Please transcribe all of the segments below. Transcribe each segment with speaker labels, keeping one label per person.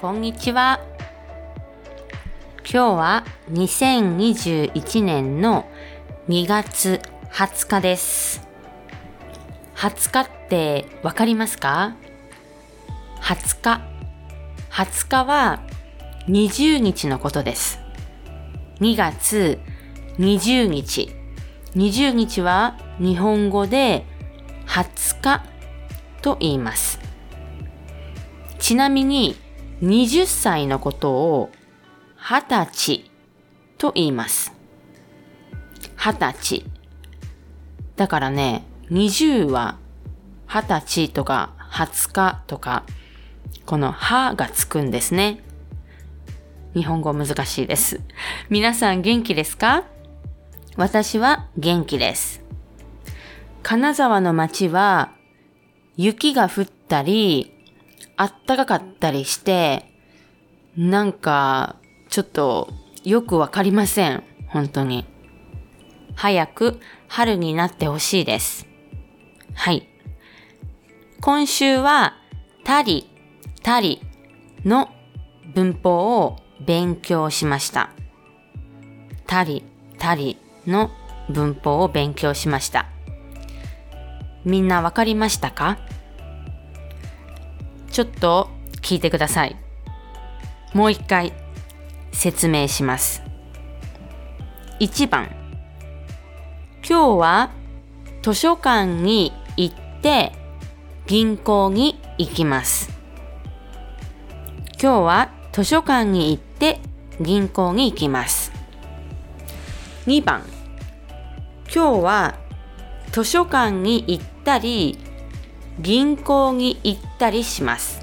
Speaker 1: こんにちは。今日は2021年の2月20日です。20日ってわかりますか ?20 日。20日は20日のことです。2月20日。20日は日本語で20日と言います。ちなみに20歳のことを20歳と言います。20歳。だからね、20は20歳とか20日とか、この歯がつくんですね。日本語難しいです。皆さん元気ですか？私は元気です。金沢の街は雪が降ったり、あったかかったりして、なんか、ちょっとよくわかりません。本当に。早く春になってほしいです。はい。今週は、たり、たりの文法を勉強しました。たり、たりの文法を勉強しました。みんなわかりましたか？ちょっと聞いてください。もう一回説明します。1番。今日は図書館に行って銀行に行きます。今日は図書館に行って銀行に行きます。2番。今日は図書館に行ったり銀行に行ったりします。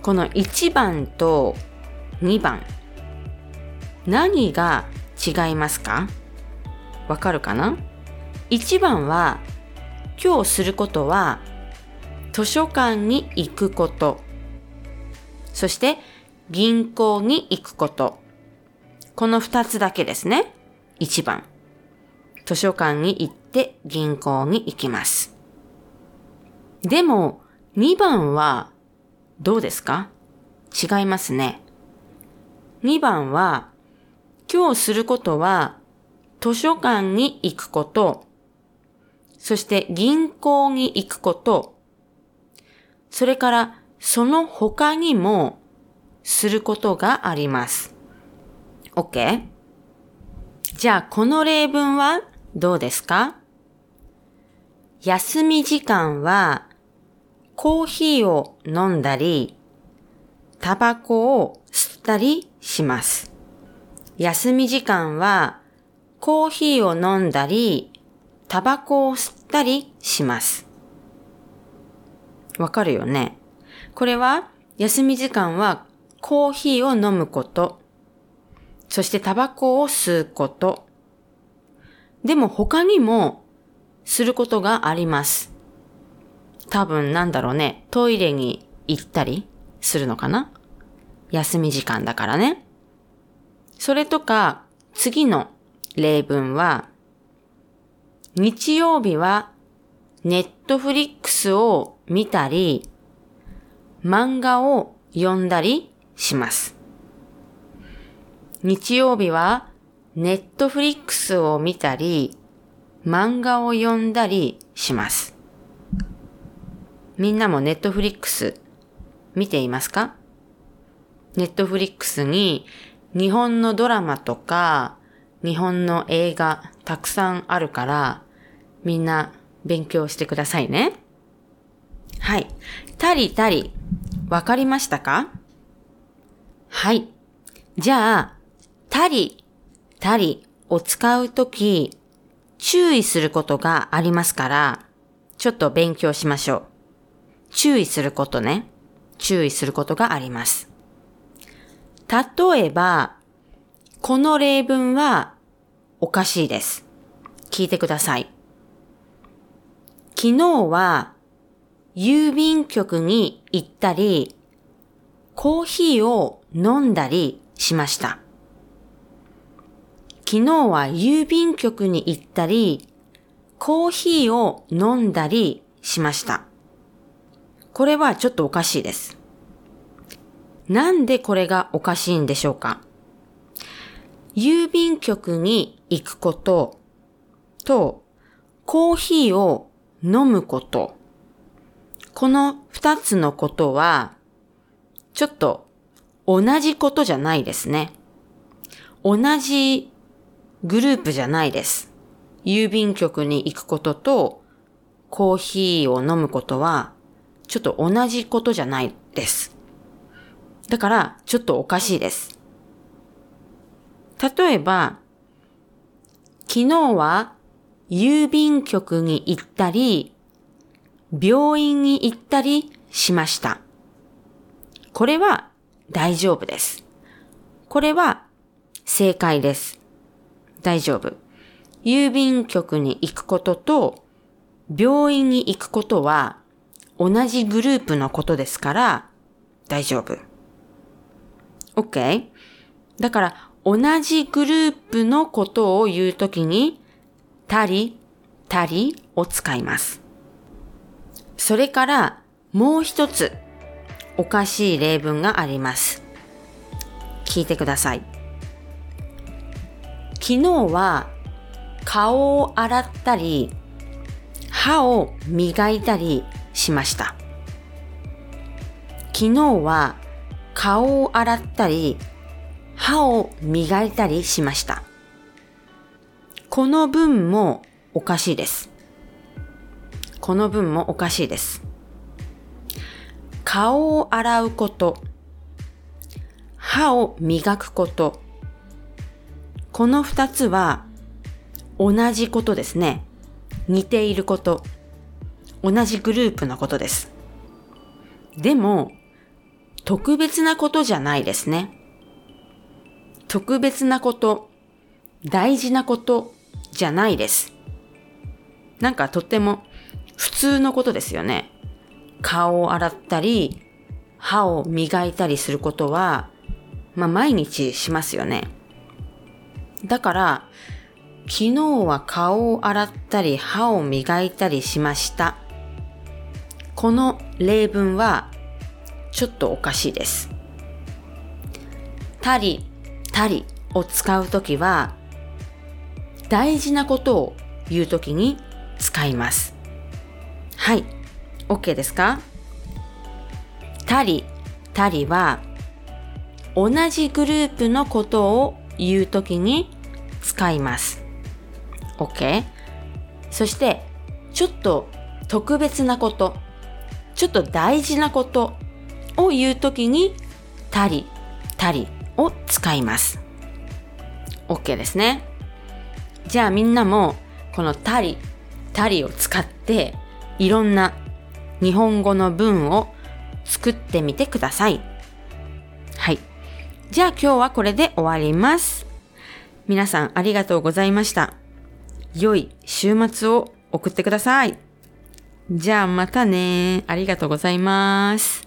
Speaker 1: この1番と2番何が違いますか？わかるかな ?1 番は今日することは図書館に行くことそして銀行に行くことこの2つだけですね。1番図書館に行って銀行に行きます。でも、2番はどうですか？違いますね。2番は、今日することは図書館に行くこと、そして銀行に行くこと、それからその他にもすることがあります。OK? じゃあこの例文はどうですか？休み時間はコーヒーを飲んだり、タバコを吸ったりします。休み時間はコーヒーを飲んだり、タバコを吸ったりします。わかるよね？これは休み時間はコーヒーを飲むこと、そしてタバコを吸うこと。でも他にもすることがあります。多分なんだろうね、トイレに行ったりするのかな？休み時間だからね。それとか、次の例文は、日曜日はネットフリックスを見たり、漫画を読んだりします。日曜日はネットフリックスを見たり、漫画を読んだりします。みんなもネットフリックス見ていますか？ネットフリックスに日本のドラマとか日本の映画たくさんあるからみんな勉強してくださいね。はい。たりたり、わかりましたか？はい。じゃあ、たり、たりを使うとき、注意することがありますから、ちょっと勉強しましょう。注意することね。注意することがあります。例えば、この例文はおかしいです。聞いてください。昨日は郵便局に行ったり、コーヒーを飲んだりしました。昨日は郵便局に行ったり、コーヒーを飲んだりしました。これはちょっとおかしいです。なんでこれがおかしいんでしょうか？郵便局に行くこととコーヒーを飲むこと。この二つのことはちょっと同じことじゃないですね。同じグループじゃないです。郵便局に行くこととコーヒーを飲むことはちょっと同じことじゃないです。だから、ちょっとおかしいです。例えば、昨日は郵便局に行ったり、病院に行ったりしました。これは大丈夫です。これは正解です。大丈夫。郵便局に行くことと病院に行くことは同じグループのことですから大丈夫。OK? だから、同じグループのことを言うときに、たり、たりを使います。それから、もう一つ、おかしい例文があります。聞いてください。昨日は、顔を洗ったり、歯を磨いたりしました。昨日は顔を洗ったり、歯を磨いたりしました。この文もおかしいです。この文もおかしいです。顔を洗うこと、歯を磨くこと、この二つは同じことですね。似ていること、同じグループのことです。でも、特別なことじゃないですね。特別なこと、大事なことじゃないです。なんかとっても普通のことですよね。顔を洗ったり、歯を磨いたりすることは、まあ毎日しますよね。だから、昨日は顔を洗ったり歯を磨いたりしました。この例文はちょっとおかしいです。たり、たりを使うときは、大事なことを言うときに使います。はい。OK ですか？たり、たりは、同じグループのことを言うときに使います。OK? そして、ちょっと特別なこと、ちょっと大事なことを言うときに、たり、たりを使います。OK ですね。じゃあみんなも、このたり、たりを使って、いろんな日本語の文を作ってみてください。はい。じゃあ今日はこれで終わります。皆さんありがとうございました。良い週末を送ってください。じゃあまたね。ありがとうございます。